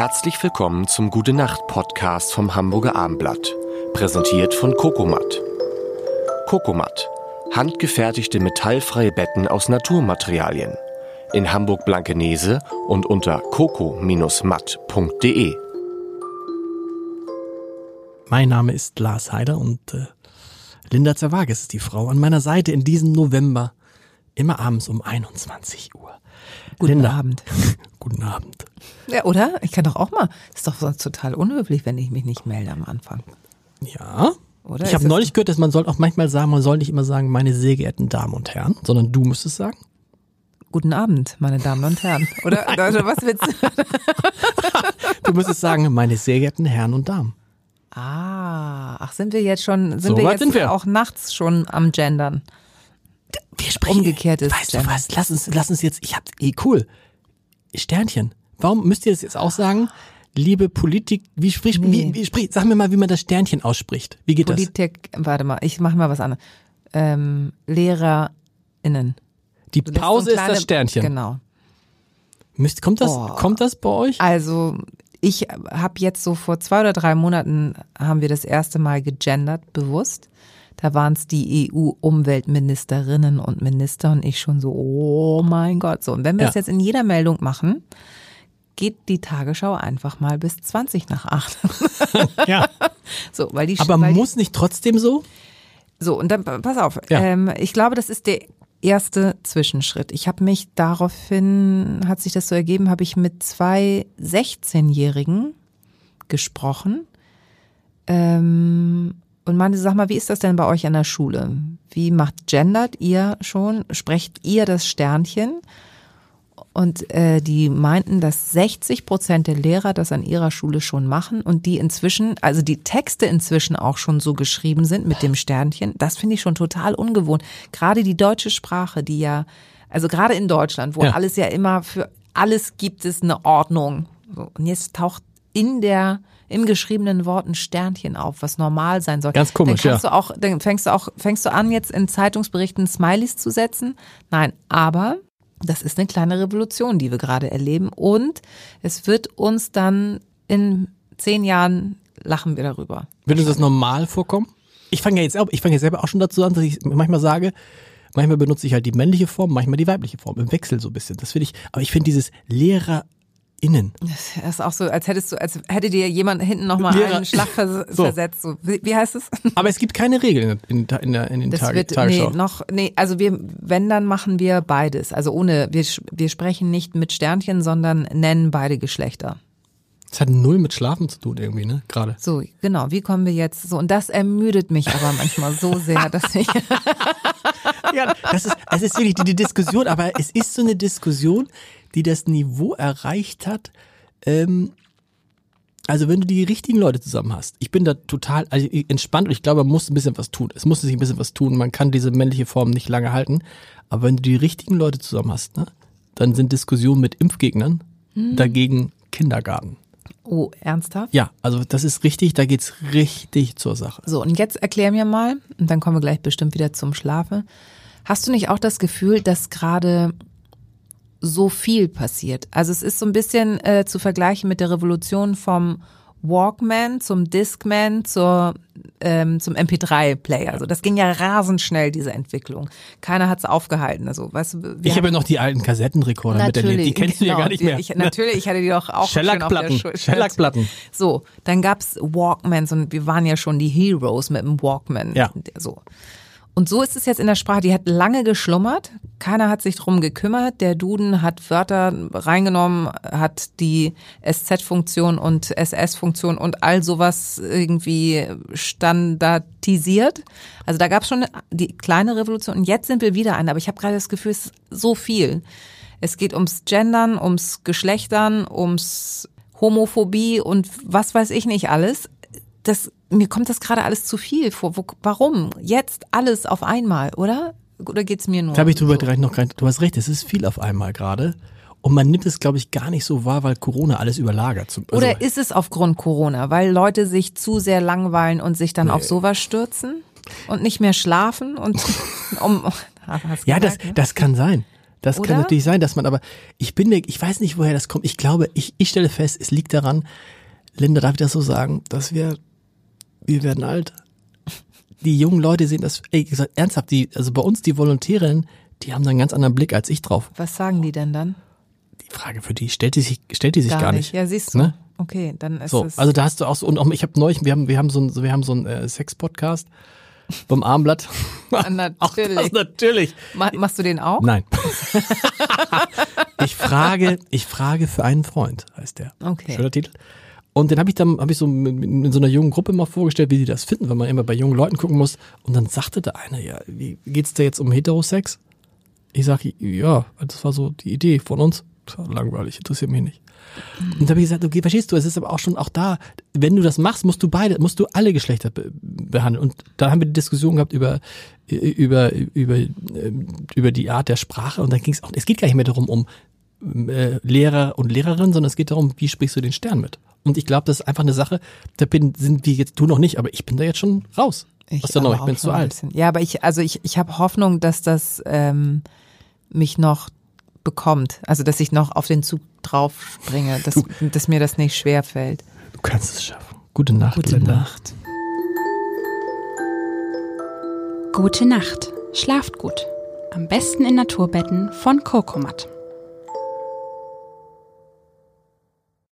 Herzlich willkommen zum Gute Nacht Podcast vom Hamburger Armblatt, präsentiert von Kokomat. Kokomat, handgefertigte metallfreie Betten aus Naturmaterialien. In Hamburg Blankenese und unter coco-matt.de. Mein Name ist Lars Heider und äh, Linda Zerwages ist die Frau an meiner Seite in diesem November, immer abends um 21 Uhr. Guten Linda. Abend. Guten Abend. Ja, oder? Ich kann doch auch mal. Ist doch sonst total unhöflich, wenn ich mich nicht melde am Anfang. Ja. Oder? Ich habe neulich gehört, dass man soll auch manchmal sagen, man soll nicht immer sagen, meine sehr geehrten Damen und Herren, sondern du musst es sagen. Guten Abend, meine Damen und Herren. Oder, oder was willst du? Du müsstest sagen, meine sehr geehrten Herren und Damen. Ah, ach, sind wir jetzt schon, sind So wir jetzt sind wir. auch nachts schon am Gendern? Wir sprechen. Umgekehrtes Weißt du was? Lass uns, lass uns jetzt, ich hab, eh, cool. Sternchen. Warum müsst ihr das jetzt auch sagen? Liebe Politik, wie spricht, Nee. wie, wie spricht, sag mir mal, wie man das Sternchen ausspricht. Wie geht das? Politik, warte mal, ich mach mal was anderes. Ähm, LehrerInnen. Die Du Pause so ist kleine- das Sternchen. Genau. Müsst, kommt das, Oh. kommt das bei euch? Also ich habe jetzt so vor zwei oder drei Monaten haben wir das erste Mal gegendert, bewusst. Da waren es die EU-Umweltministerinnen und Minister und ich schon so, oh mein Gott. So, und wenn wir Ja. das jetzt in jeder Meldung machen, geht die Tagesschau einfach mal bis 20 nach 8. Ja. so, weil die Aber weil die- muss nicht trotzdem so? so, und dann pass auf. Ja. Ähm, ich glaube, das ist der erste Zwischenschritt. Ich habe mich daraufhin, hat sich das so ergeben, habe ich mit zwei 16-Jährigen gesprochen. Ähm, und meinte, sag mal, wie ist das denn bei euch an der Schule? Wie macht, gendert ihr schon? Sprecht ihr das Sternchen? Und äh, die meinten, dass 60 Prozent der Lehrer das an ihrer Schule schon machen und die inzwischen, also die Texte inzwischen auch schon so geschrieben sind mit dem Sternchen. Das finde ich schon total ungewohnt. Gerade die deutsche Sprache, die ja, also gerade in Deutschland, wo Ja. alles ja immer für alles gibt es eine Ordnung. Und jetzt taucht in der im geschriebenen Wort ein Sternchen auf, was normal sein soll. Ganz komisch, dann ja. Du auch, dann fängst du auch, fängst du an, jetzt in Zeitungsberichten Smileys zu setzen? Nein, aber das ist eine kleine Revolution, die wir gerade erleben. Und es wird uns dann in zehn Jahren lachen wir darüber. Würde uns das normal vorkommen? Ich fange ja jetzt auch, ich fange ja selber auch schon dazu an, dass ich manchmal sage, manchmal benutze ich halt die männliche Form, manchmal die weibliche Form, im Wechsel so ein bisschen. Das finde ich, aber ich finde dieses LehrerInnen. Das ist auch so, als hättest du, als hätte dir jemand hinten nochmal einen Schlag vers So. versetzt. So, wie, wie heißt es? Aber es gibt keine Regeln in, in, in, der- in den Das Tage, wird, nee, Tagesschau. noch, nee, also wir, wenn, dann machen wir beides. Also ohne, wir, wir sprechen nicht mit Sternchen, sondern nennen beide Geschlechter. Das hat null mit Schlafen zu tun irgendwie, ne? Gerade. So, genau, wie kommen wir jetzt so? Und das ermüdet mich aber manchmal so sehr, dass ich, Ja, das ist, es ist wirklich die, die Diskussion, aber es ist so eine Diskussion, die das Niveau erreicht hat. Ähm, also wenn du die richtigen Leute zusammen hast, ich bin da total also entspannt und ich glaube, man muss ein bisschen was tun. Es muss sich ein bisschen was tun. Man kann diese männliche Form nicht lange halten. Aber wenn du die richtigen Leute zusammen hast, ne, dann sind Diskussionen mit Impfgegnern dagegen Kindergarten. oh, ernsthaft? Ja, also das ist richtig, da geht's richtig zur Sache. So, und jetzt erklär mir mal, und dann kommen wir gleich bestimmt wieder zum Schlafen. Hast du nicht auch das Gefühl, dass gerade so viel passiert? Also es ist so ein bisschen äh, zu vergleichen mit der Revolution vom Walkman zum Discman zur, ähm, zum MP3-Player. Also das ging ja rasend schnell, diese Entwicklung. Keiner hat's aufgehalten. Also, weißt du, Ich habe ja noch die alten Kassettenrekorder miterlebt. Die kennst du ja genau, gar nicht mehr. Ich, natürlich, ich hatte die doch auch schon auf der Schellackplatten. Schellackplatten. So, dann gab's Walkmans und wir waren ja schon die Heroes mit dem Walkman. Ja. So. Und so ist es jetzt in der Sprache. Die hat lange geschlummert. Keiner hat sich drum gekümmert. Der Duden hat Wörter reingenommen, hat die SZ-Funktion und SS-Funktion und all sowas irgendwie standardisiert. Also da gab es schon die kleine Revolution. Und jetzt sind wir wieder eine. Aber ich habe gerade das Gefühl, es ist so viel. Es geht ums Gendern, ums Geschlechtern, ums Homophobie und was weiß ich nicht alles. Das, mir kommt das gerade alles zu viel vor. Wo, warum? Jetzt alles auf einmal, oder? Oder geht's mir nur? Da habe ich drüber so? direkt noch gar nicht. Du hast recht, es ist viel auf einmal gerade. Und man nimmt es, glaube ich, gar nicht so wahr, weil Corona alles überlagert. Zum- Also, Oder ist es aufgrund Corona, weil Leute sich zu sehr langweilen und sich dann auf sowas stürzen und nicht mehr schlafen und um. Ja, das, ne? das kann sein. Das Oder? kann natürlich sein, dass man, aber ich bin mir, ich weiß nicht, woher das kommt. Ich glaube, ich, ich stelle fest, es liegt daran, Linda, darf ich das so sagen, dass wir, wir werden alt. Die jungen Leute sehen das, ey, gesagt, ernsthaft, die, also bei uns, die Volontärinnen, die haben da einen ganz anderen Blick als ich drauf. Was sagen die denn dann? Die Frage für die stellt die sich, stellt die sich gar, nicht. Ja, siehst du. Ne? Okay, dann ist So, es. also da hast du auch so, und auch, ich habe neulich, wir haben, wir haben so ein, wir haben so ein äh, Sex-Podcast beim Armblatt. Auch natürlich. das natürlich. Ma machst du den auch? Nein. ich frage, ich frage für einen Freund, heißt der. Okay. Schöner Titel. Und den habe ich dann, habe ich so in so einer jungen Gruppe mal vorgestellt, wie die das finden, weil man immer bei jungen Leuten gucken muss. Und dann sagte da einer, ja, wie geht's da jetzt um Heterosex? Ich sag, ja, das war so die Idee von uns. Langweilig, interessiert mich nicht. Und da habe ich gesagt, okay, verstehst du, es ist aber auch schon auch da, wenn du das machst, musst du beide, musst du alle Geschlechter be behandeln. Und da haben wir die Diskussion gehabt über, über, über, ähm, über die Art der Sprache und dann ging es auch, es geht gar nicht mehr darum, um äh, Lehrer und Lehrerinnen, sondern es geht darum, wie sprichst du den Stern mit. Und ich glaube, das ist einfach eine Sache, da bin, sind wir jetzt, du noch nicht, aber ich bin da jetzt schon raus. aus der aber Nummer. ich auch bin zu alt. Ja, aber ich, also ich, ich habe Hoffnung, dass das ähm, mich noch bekommt. Also dass ich noch auf den Zug drauf springe, dass, dass mir das nicht schwer fällt. Du kannst es schaffen. Gute Nacht, Gute Linda. Nacht. Gute Nacht. Schlaft gut. Am besten in Naturbetten von Kokomat.